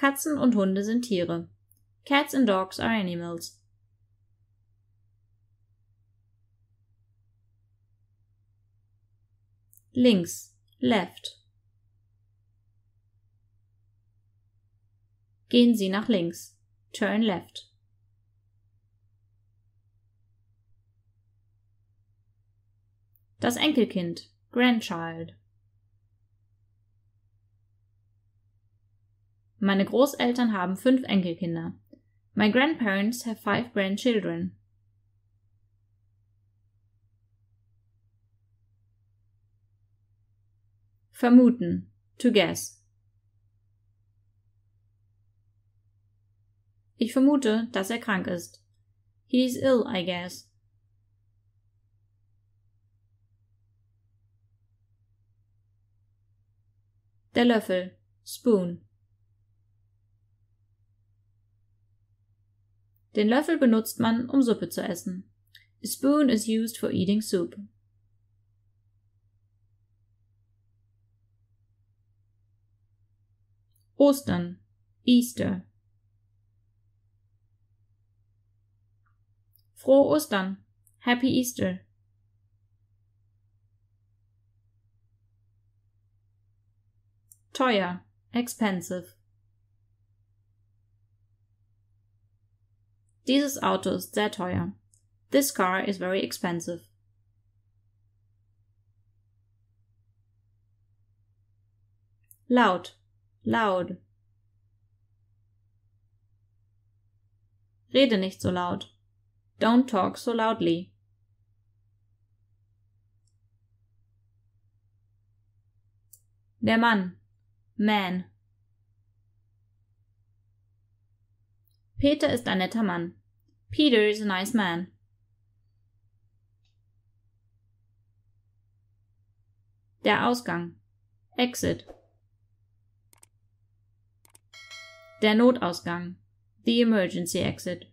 Katzen und Hunde sind Tiere. Cats and dogs are animals. Links, left. Gehen Sie nach links. Turn left. Das Enkelkind, Grandchild. Meine Großeltern haben fünf Enkelkinder. My grandparents have five grandchildren. Vermuten. To guess. Ich vermute, dass er krank ist. He is ill, I guess. Der Löffel. Spoon. Den Löffel benutzt man, um Suppe zu essen. A spoon is used for eating soup. Ostern. Easter. Frohe Ostern. Happy Easter. Teuer. Expensive. Dieses Auto ist sehr teuer. This car is very expensive. Laut. Loud. Rede nicht so laut. Don't talk so loudly. Der Mann. Man. Peter ist ein netter Mann. Peter is a nice man. Der Ausgang. Exit. Der Notausgang. The emergency exit.